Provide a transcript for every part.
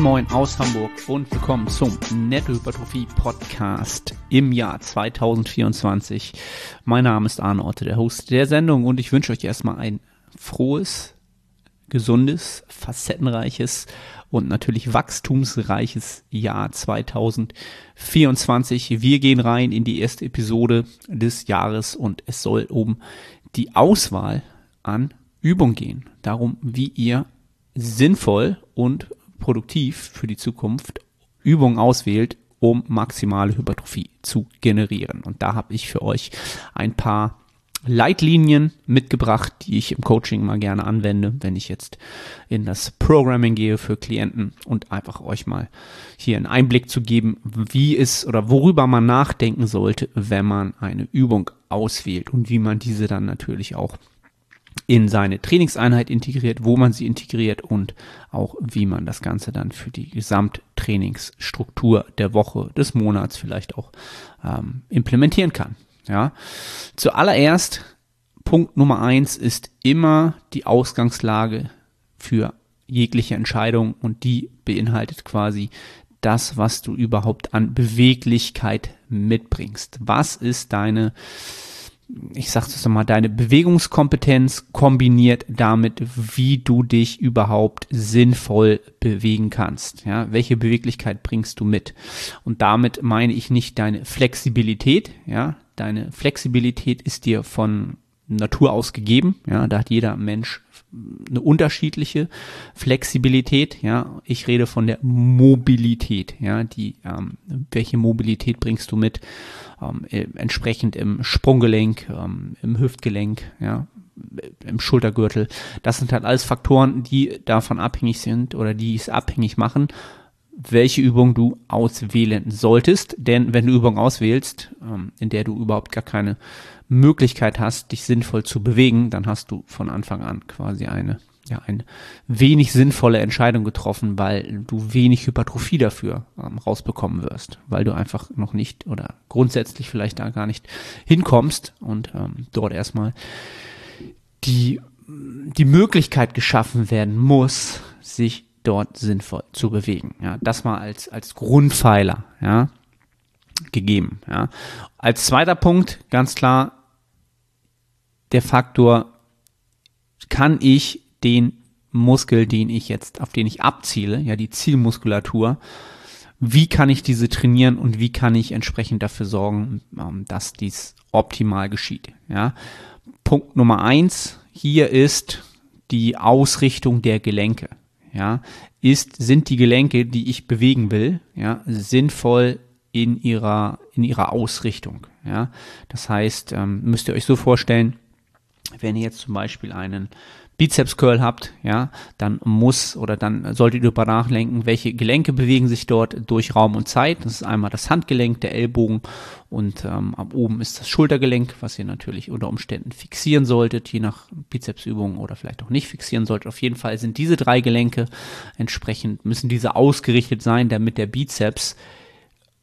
Moin Moin aus Hamburg und willkommen zum Nettohypertrophie Podcast im Jahr 2024. Mein Name ist Arne Otte, der Host der Sendung und ich wünsche euch erstmal ein frohes, gesundes, facettenreiches und natürlich wachstumsreiches Jahr 2024. Wir gehen rein in die erste Episode des Jahres und es soll um die Auswahl an Übung gehen. Darum, wie ihr sinnvoll und produktiv für die Zukunft Übungen auswählt, um maximale Hypertrophie zu generieren. Und da habe ich für euch ein paar Leitlinien mitgebracht, die ich im Coaching mal gerne anwende, wenn ich jetzt in das Programming gehe für Klienten und einfach euch mal hier einen Einblick zu geben, wie es oder worüber man nachdenken sollte, wenn man eine Übung auswählt und wie man diese dann natürlich auch in seine Trainingseinheit integriert, wo man sie integriert und auch wie man das Ganze dann für die Gesamttrainingsstruktur der Woche, des Monats vielleicht auch ähm, implementieren kann. Ja, zuallererst Punkt Nummer eins ist immer die Ausgangslage für jegliche Entscheidung und die beinhaltet quasi das, was du überhaupt an Beweglichkeit mitbringst. Was ist deine ich sag das mal, deine Bewegungskompetenz kombiniert damit, wie du dich überhaupt sinnvoll bewegen kannst. Ja, welche Beweglichkeit bringst du mit? Und damit meine ich nicht deine Flexibilität. Ja, deine Flexibilität ist dir von Natur aus gegeben. Ja, da hat jeder Mensch eine unterschiedliche Flexibilität. Ja, ich rede von der Mobilität. Ja, die ähm, welche Mobilität bringst du mit? Ähm, äh, entsprechend im Sprunggelenk, ähm, im Hüftgelenk, ja, im Schultergürtel. Das sind halt alles Faktoren, die davon abhängig sind oder die es abhängig machen, welche Übung du auswählen solltest. Denn wenn du Übung auswählst, ähm, in der du überhaupt gar keine Möglichkeit hast, dich sinnvoll zu bewegen, dann hast du von Anfang an quasi eine ja, eine wenig sinnvolle Entscheidung getroffen, weil du wenig Hypertrophie dafür ähm, rausbekommen wirst, weil du einfach noch nicht oder grundsätzlich vielleicht da gar nicht hinkommst und ähm, dort erstmal die, die Möglichkeit geschaffen werden muss, sich dort sinnvoll zu bewegen. Ja, das mal als, als Grundpfeiler, ja, gegeben, ja. Als zweiter Punkt, ganz klar, der Faktor, kann ich den Muskel, den ich jetzt, auf den ich abziele, ja, die Zielmuskulatur, wie kann ich diese trainieren und wie kann ich entsprechend dafür sorgen, ähm, dass dies optimal geschieht, ja. Punkt Nummer eins hier ist die Ausrichtung der Gelenke, ja. Ist, sind die Gelenke, die ich bewegen will, ja, sinnvoll in ihrer, in ihrer Ausrichtung, ja. Das heißt, ähm, müsst ihr euch so vorstellen, wenn ihr jetzt zum Beispiel einen Bizeps Curl habt, ja, dann muss oder dann solltet ihr darüber nachdenken, welche Gelenke bewegen sich dort durch Raum und Zeit. Das ist einmal das Handgelenk, der Ellbogen und ähm, ab oben ist das Schultergelenk, was ihr natürlich unter Umständen fixieren solltet, je nach Bizepsübung oder vielleicht auch nicht fixieren solltet. Auf jeden Fall sind diese drei Gelenke entsprechend, müssen diese ausgerichtet sein, damit der Bizeps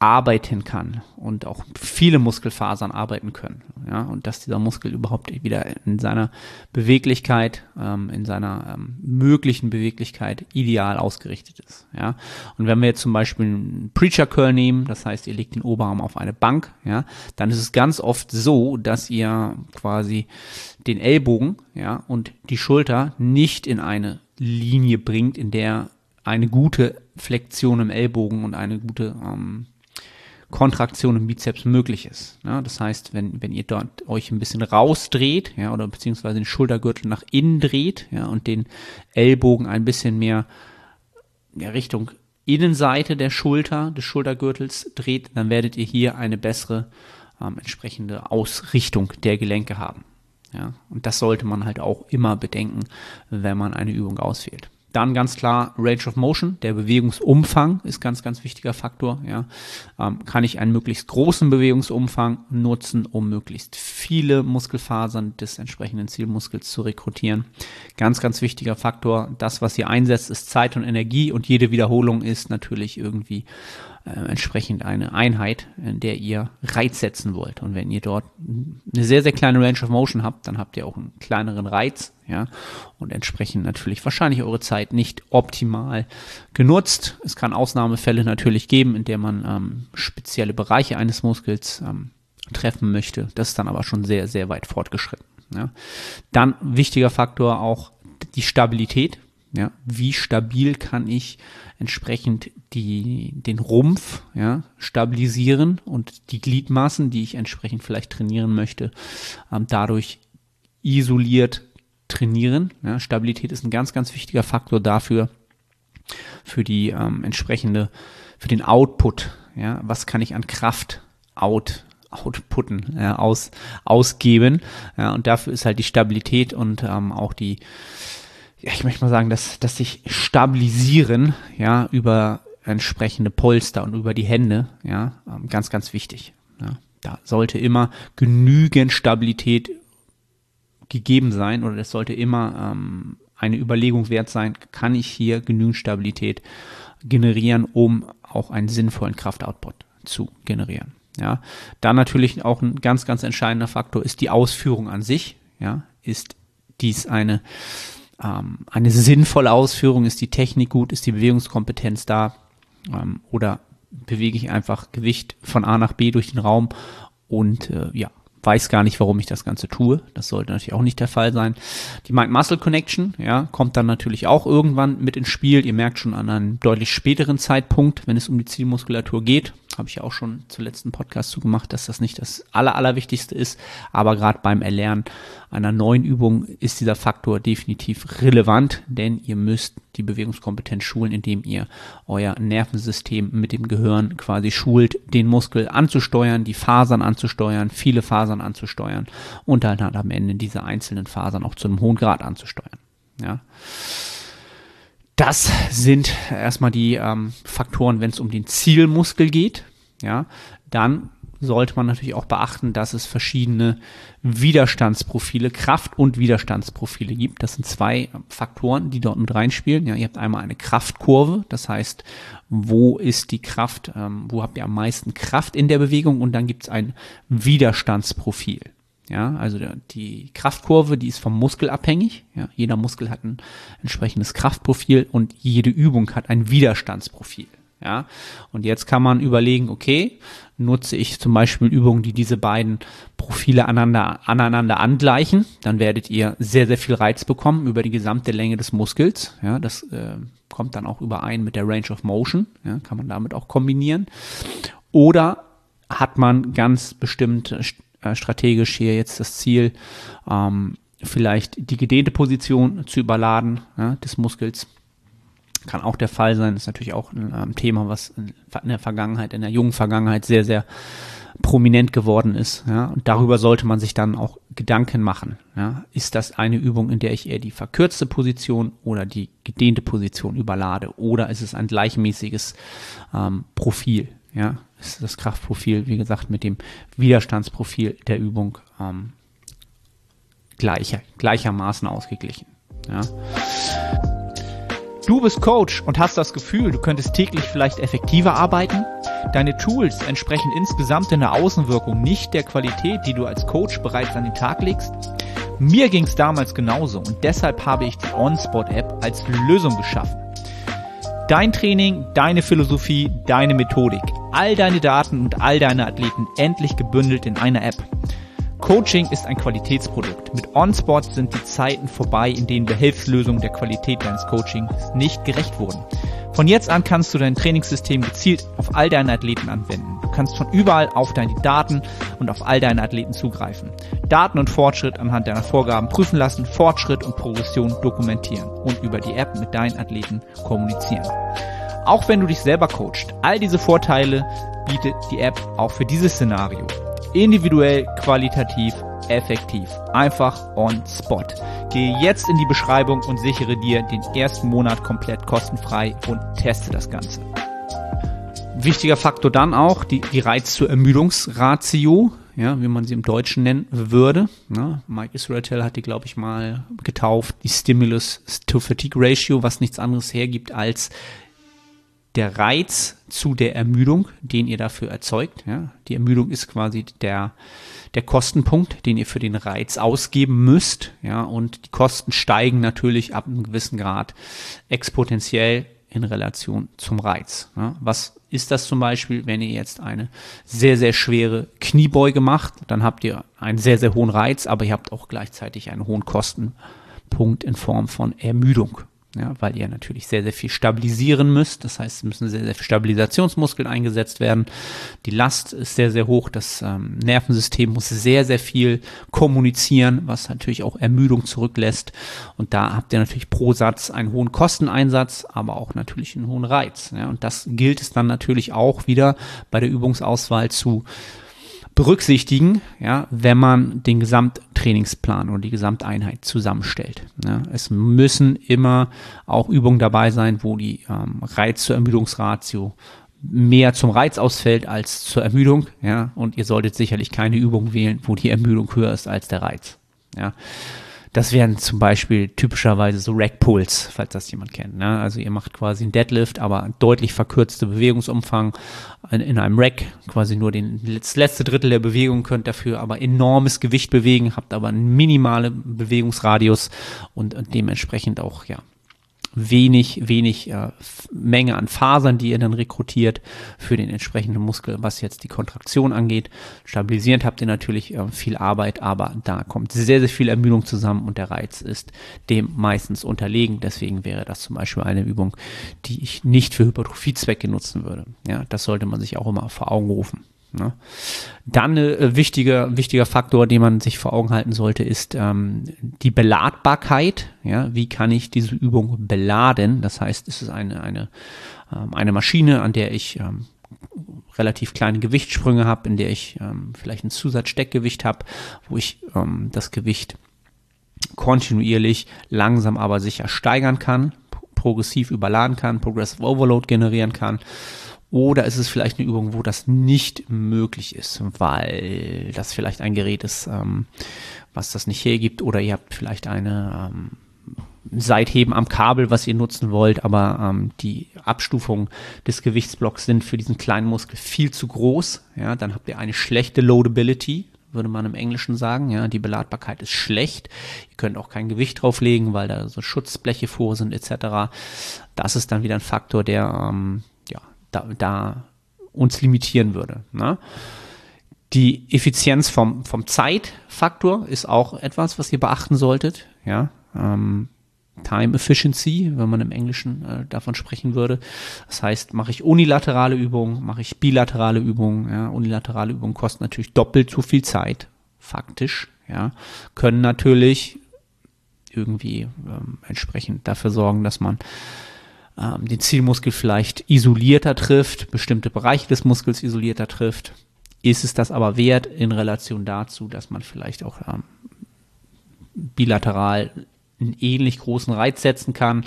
arbeiten kann und auch viele Muskelfasern arbeiten können. Ja, und dass dieser Muskel überhaupt wieder in seiner Beweglichkeit, ähm, in seiner ähm, möglichen Beweglichkeit ideal ausgerichtet ist. Ja, und wenn wir jetzt zum Beispiel einen Preacher Curl nehmen, das heißt, ihr legt den Oberarm auf eine Bank, ja, dann ist es ganz oft so, dass ihr quasi den Ellbogen, ja, und die Schulter nicht in eine Linie bringt, in der eine gute Flexion im Ellbogen und eine gute ähm, Kontraktion im Bizeps möglich ist. Ja, das heißt, wenn, wenn ihr dort euch ein bisschen rausdreht, ja, oder beziehungsweise den Schultergürtel nach innen dreht, ja, und den Ellbogen ein bisschen mehr ja, Richtung Innenseite der Schulter, des Schultergürtels dreht, dann werdet ihr hier eine bessere ähm, entsprechende Ausrichtung der Gelenke haben. Ja, und das sollte man halt auch immer bedenken, wenn man eine Übung auswählt. Dann ganz klar Range of Motion, der Bewegungsumfang ist ganz, ganz wichtiger Faktor. Ja. Ähm, kann ich einen möglichst großen Bewegungsumfang nutzen, um möglichst viele Muskelfasern des entsprechenden Zielmuskels zu rekrutieren. Ganz, ganz wichtiger Faktor. Das, was ihr einsetzt, ist Zeit und Energie und jede Wiederholung ist natürlich irgendwie entsprechend eine Einheit, in der ihr Reiz setzen wollt. Und wenn ihr dort eine sehr, sehr kleine Range of Motion habt, dann habt ihr auch einen kleineren Reiz, ja, und entsprechend natürlich wahrscheinlich eure Zeit nicht optimal genutzt. Es kann Ausnahmefälle natürlich geben, in der man ähm, spezielle Bereiche eines Muskels ähm, treffen möchte. Das ist dann aber schon sehr, sehr weit fortgeschritten. Ja. Dann wichtiger Faktor auch die Stabilität. Ja, wie stabil kann ich entsprechend die, den Rumpf ja, stabilisieren und die Gliedmaßen, die ich entsprechend vielleicht trainieren möchte, ähm, dadurch isoliert trainieren. Ja, Stabilität ist ein ganz, ganz wichtiger Faktor dafür, für die ähm, entsprechende, für den Output. Ja, was kann ich an Kraft out outputten, ja, aus, ausgeben. Ja, und dafür ist halt die Stabilität und ähm, auch die ja, ich möchte mal sagen, dass, dass sich stabilisieren, ja, über entsprechende Polster und über die Hände, ja, ähm, ganz, ganz wichtig. Ja. Da sollte immer genügend Stabilität gegeben sein oder es sollte immer ähm, eine Überlegung wert sein, kann ich hier genügend Stabilität generieren, um auch einen sinnvollen Kraftoutput zu generieren. Ja, dann natürlich auch ein ganz, ganz entscheidender Faktor ist die Ausführung an sich. Ja, ist dies eine ähm, eine sinnvolle Ausführung, ist die Technik gut, ist die Bewegungskompetenz da ähm, oder bewege ich einfach Gewicht von A nach B durch den Raum und äh, ja, weiß gar nicht, warum ich das Ganze tue. Das sollte natürlich auch nicht der Fall sein. Die Mind-Muscle-Connection, ja, kommt dann natürlich auch irgendwann mit ins Spiel. Ihr merkt schon an einem deutlich späteren Zeitpunkt, wenn es um die Zielmuskulatur geht, habe ich ja auch schon zu letzten Podcast zugemacht, dass das nicht das aller, allerwichtigste ist. Aber gerade beim Erlernen einer neuen Übung ist dieser Faktor definitiv relevant, denn ihr müsst die Bewegungskompetenz schulen, indem ihr euer Nervensystem mit dem Gehirn quasi schult, den Muskel anzusteuern, die Fasern anzusteuern, viele Fasern anzusteuern und dann halt am Ende diese einzelnen Fasern auch zu einem hohen Grad anzusteuern. Ja. Das sind erstmal die ähm, Faktoren, wenn es um den Zielmuskel geht. Ja, dann sollte man natürlich auch beachten, dass es verschiedene Widerstandsprofile, Kraft- und Widerstandsprofile gibt. Das sind zwei Faktoren, die dort mit reinspielen. Ja, ihr habt einmal eine Kraftkurve, das heißt, wo ist die Kraft, ähm, wo habt ihr am meisten Kraft in der Bewegung und dann gibt es ein Widerstandsprofil. Ja, also die Kraftkurve, die ist vom Muskel abhängig. Ja, jeder Muskel hat ein entsprechendes Kraftprofil und jede Übung hat ein Widerstandsprofil. Ja, und jetzt kann man überlegen, okay, nutze ich zum Beispiel Übungen, die diese beiden Profile aneinander, aneinander angleichen, dann werdet ihr sehr, sehr viel Reiz bekommen über die gesamte Länge des Muskels. Ja, das äh, kommt dann auch überein mit der Range of Motion. Ja, kann man damit auch kombinieren. Oder hat man ganz bestimmt äh, strategisch hier jetzt das Ziel, ähm, vielleicht die gedehnte Position zu überladen ja, des Muskels. Kann auch der Fall sein, ist natürlich auch ein ähm, Thema, was in, in, der Vergangenheit, in der jungen Vergangenheit sehr, sehr prominent geworden ist. Ja, und darüber sollte man sich dann auch Gedanken machen. Ja, ist das eine Übung, in der ich eher die verkürzte Position oder die gedehnte Position überlade? Oder ist es ein gleichmäßiges ähm, Profil? Ja, ist das Kraftprofil, wie gesagt, mit dem Widerstandsprofil der Übung ähm, gleicher, gleichermaßen ausgeglichen. Ja. Du bist Coach und hast das Gefühl, du könntest täglich vielleicht effektiver arbeiten? Deine Tools entsprechen insgesamt in der Außenwirkung nicht der Qualität, die du als Coach bereits an den Tag legst? Mir ging es damals genauso und deshalb habe ich die OnSpot-App als Lösung geschaffen. Dein Training, deine Philosophie, deine Methodik, all deine Daten und all deine Athleten endlich gebündelt in einer App. Coaching ist ein Qualitätsprodukt. Mit OnSpot sind die Zeiten vorbei, in denen Behelfslösungen der Qualität deines Coachings nicht gerecht wurden. Von jetzt an kannst du dein Trainingssystem gezielt auf all deine Athleten anwenden. Du kannst von überall auf deine Daten und auf all deine Athleten zugreifen. Daten und Fortschritt anhand deiner Vorgaben prüfen lassen, Fortschritt und Progression dokumentieren und über die App mit deinen Athleten kommunizieren. Auch wenn du dich selber coachst, all diese Vorteile bietet die App auch für dieses Szenario individuell, qualitativ, effektiv. Einfach on spot. Gehe jetzt in die Beschreibung und sichere dir den ersten Monat komplett kostenfrei und teste das Ganze. Wichtiger Faktor dann auch die, die Reiz zur Ermüdungsratio. ja, wie man sie im Deutschen nennen würde. Ne? Mike Israel hat die, glaube ich, mal getauft, die Stimulus to Fatigue Ratio, was nichts anderes hergibt als der Reiz zu der Ermüdung, den ihr dafür erzeugt. Ja? Die Ermüdung ist quasi der, der Kostenpunkt, den ihr für den Reiz ausgeben müsst. Ja? Und die Kosten steigen natürlich ab einem gewissen Grad exponentiell in Relation zum Reiz. Ja? Was ist das zum Beispiel, wenn ihr jetzt eine sehr, sehr schwere Kniebeuge macht? Dann habt ihr einen sehr, sehr hohen Reiz, aber ihr habt auch gleichzeitig einen hohen Kostenpunkt in Form von Ermüdung ja, weil ihr natürlich sehr, sehr viel stabilisieren müsst. Das heißt, es müssen sehr, sehr viele Stabilisationsmuskeln eingesetzt werden. Die Last ist sehr, sehr hoch. Das ähm, Nervensystem muss sehr, sehr viel kommunizieren, was natürlich auch Ermüdung zurücklässt. Und da habt ihr natürlich pro Satz einen hohen Kosteneinsatz, aber auch natürlich einen hohen Reiz. Ja, und das gilt es dann natürlich auch wieder bei der Übungsauswahl zu berücksichtigen, ja, wenn man den Gesamttrainingsplan oder die Gesamteinheit zusammenstellt. Ja. Es müssen immer auch Übungen dabei sein, wo die ähm, Reiz zur Ermüdungsratio mehr zum Reiz ausfällt als zur Ermüdung, ja, und ihr solltet sicherlich keine Übung wählen, wo die Ermüdung höher ist als der Reiz, ja. Das wären zum Beispiel typischerweise so Rack Pulls, falls das jemand kennt. Ne? Also ihr macht quasi einen Deadlift, aber deutlich verkürzte Bewegungsumfang in, in einem Rack, quasi nur den, das letzte Drittel der Bewegung könnt dafür aber enormes Gewicht bewegen, habt aber einen minimalen Bewegungsradius und, und dementsprechend auch ja wenig, wenig äh, Menge an Fasern, die ihr dann rekrutiert für den entsprechenden Muskel, was jetzt die Kontraktion angeht. Stabilisierend habt ihr natürlich äh, viel Arbeit, aber da kommt sehr, sehr viel Ermüdung zusammen und der Reiz ist dem meistens unterlegen. Deswegen wäre das zum Beispiel eine Übung, die ich nicht für Hypertrophiezwecke nutzen würde. Ja, das sollte man sich auch immer vor Augen rufen. Ne? Dann äh, wichtiger, wichtiger Faktor, den man sich vor Augen halten sollte, ist ähm, die Beladbarkeit. Ja? Wie kann ich diese Übung beladen? Das heißt, es ist eine, eine, ähm, eine Maschine, an der ich ähm, relativ kleine Gewichtssprünge habe, in der ich ähm, vielleicht ein Zusatzsteckgewicht habe, wo ich ähm, das Gewicht kontinuierlich langsam aber sicher steigern kann, progressiv überladen kann, Progressive Overload generieren kann oder ist es vielleicht eine Übung, wo das nicht möglich ist, weil das vielleicht ein Gerät ist, ähm, was das nicht hergibt, oder ihr habt vielleicht eine ähm, Seitheben am Kabel, was ihr nutzen wollt, aber ähm, die Abstufungen des Gewichtsblocks sind für diesen kleinen Muskel viel zu groß. Ja, dann habt ihr eine schlechte Loadability, würde man im Englischen sagen. Ja, die Beladbarkeit ist schlecht. Ihr könnt auch kein Gewicht drauflegen, weil da so Schutzbleche vor sind etc. Das ist dann wieder ein Faktor, der ähm, da, da uns limitieren würde. Ne? Die Effizienz vom, vom Zeitfaktor ist auch etwas, was ihr beachten solltet. Ja, ähm, Time Efficiency, wenn man im Englischen äh, davon sprechen würde. Das heißt, mache ich unilaterale Übungen, mache ich bilaterale Übungen. Ja, unilaterale Übungen kosten natürlich doppelt so viel Zeit, faktisch. Ja, können natürlich irgendwie ähm, entsprechend dafür sorgen, dass man ähm, den Zielmuskel vielleicht isolierter trifft, bestimmte Bereiche des Muskels isolierter trifft. Ist es das aber wert in Relation dazu, dass man vielleicht auch ähm, bilateral einen ähnlich großen Reiz setzen kann?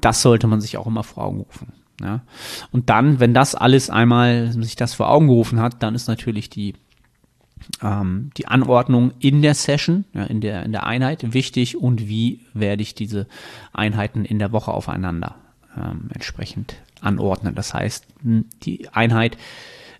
Das sollte man sich auch immer vor Augen rufen. Ja? Und dann, wenn das alles einmal sich das vor Augen gerufen hat, dann ist natürlich die ähm, die Anordnung in der Session, ja, in, der, in der Einheit wichtig und wie werde ich diese Einheiten in der Woche aufeinander ähm, entsprechend anordnen. Das heißt, die Einheit,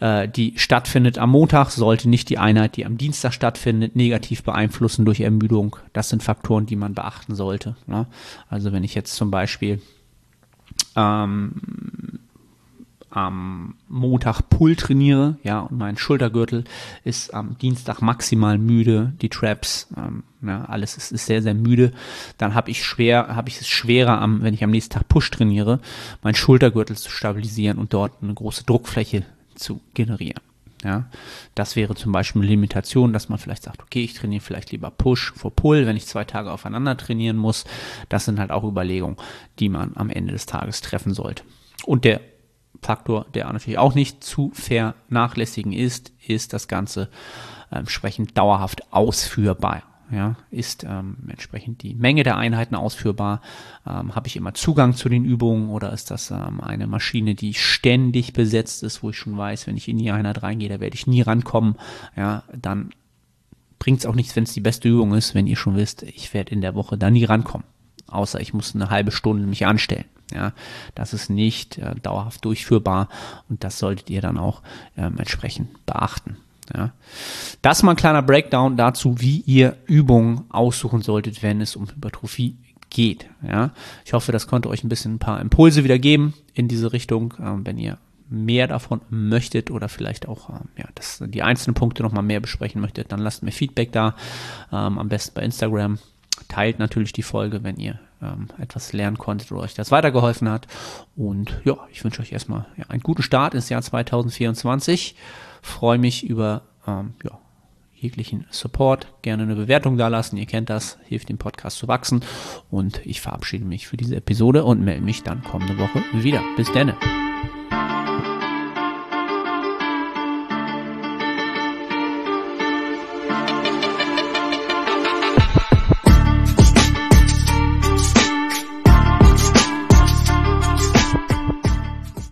äh, die stattfindet am Montag, sollte nicht die Einheit, die am Dienstag stattfindet, negativ beeinflussen durch Ermüdung. Das sind Faktoren, die man beachten sollte. Ne? Also wenn ich jetzt zum Beispiel ähm, am Montag Pull trainiere, ja, und mein Schultergürtel ist am Dienstag maximal müde, die Traps, ähm, ja, alles ist, ist sehr, sehr müde, dann habe ich schwer, habe ich es schwerer, am, wenn ich am nächsten Tag Push trainiere, meinen Schultergürtel zu stabilisieren und dort eine große Druckfläche zu generieren. Ja, das wäre zum Beispiel eine Limitation, dass man vielleicht sagt, okay, ich trainiere vielleicht lieber Push vor Pull, wenn ich zwei Tage aufeinander trainieren muss. Das sind halt auch Überlegungen, die man am Ende des Tages treffen sollte. Und der Faktor, der natürlich auch nicht zu vernachlässigen ist, ist das Ganze äh, entsprechend dauerhaft ausführbar. Ja, ist ähm, entsprechend die Menge der Einheiten ausführbar? Ähm, Habe ich immer Zugang zu den Übungen oder ist das ähm, eine Maschine, die ständig besetzt ist, wo ich schon weiß, wenn ich in die Einheit reingehe, da werde ich nie rankommen. Ja, dann bringt es auch nichts, wenn es die beste Übung ist, wenn ihr schon wisst, ich werde in der Woche da nie rankommen. Außer ich muss eine halbe Stunde mich anstellen. Ja, das ist nicht äh, dauerhaft durchführbar und das solltet ihr dann auch ähm, entsprechend beachten. Ja. Das mal ein kleiner Breakdown dazu, wie ihr Übungen aussuchen solltet, wenn es um Hypertrophie geht. Ja. Ich hoffe, das konnte euch ein bisschen ein paar Impulse wieder geben in diese Richtung, ähm, wenn ihr mehr davon möchtet oder vielleicht auch ähm, ja, das, die einzelnen Punkte nochmal mehr besprechen möchtet, dann lasst mir Feedback da, ähm, am besten bei Instagram. Teilt natürlich die Folge, wenn ihr ähm, etwas lernen konntet oder euch das weitergeholfen hat. Und ja, ich wünsche euch erstmal ja, einen guten Start ins Jahr 2024. Freue mich über ähm, ja, jeglichen Support. Gerne eine Bewertung da lassen. Ihr kennt das, hilft dem Podcast zu wachsen. Und ich verabschiede mich für diese Episode und melde mich dann kommende Woche wieder. Bis dann.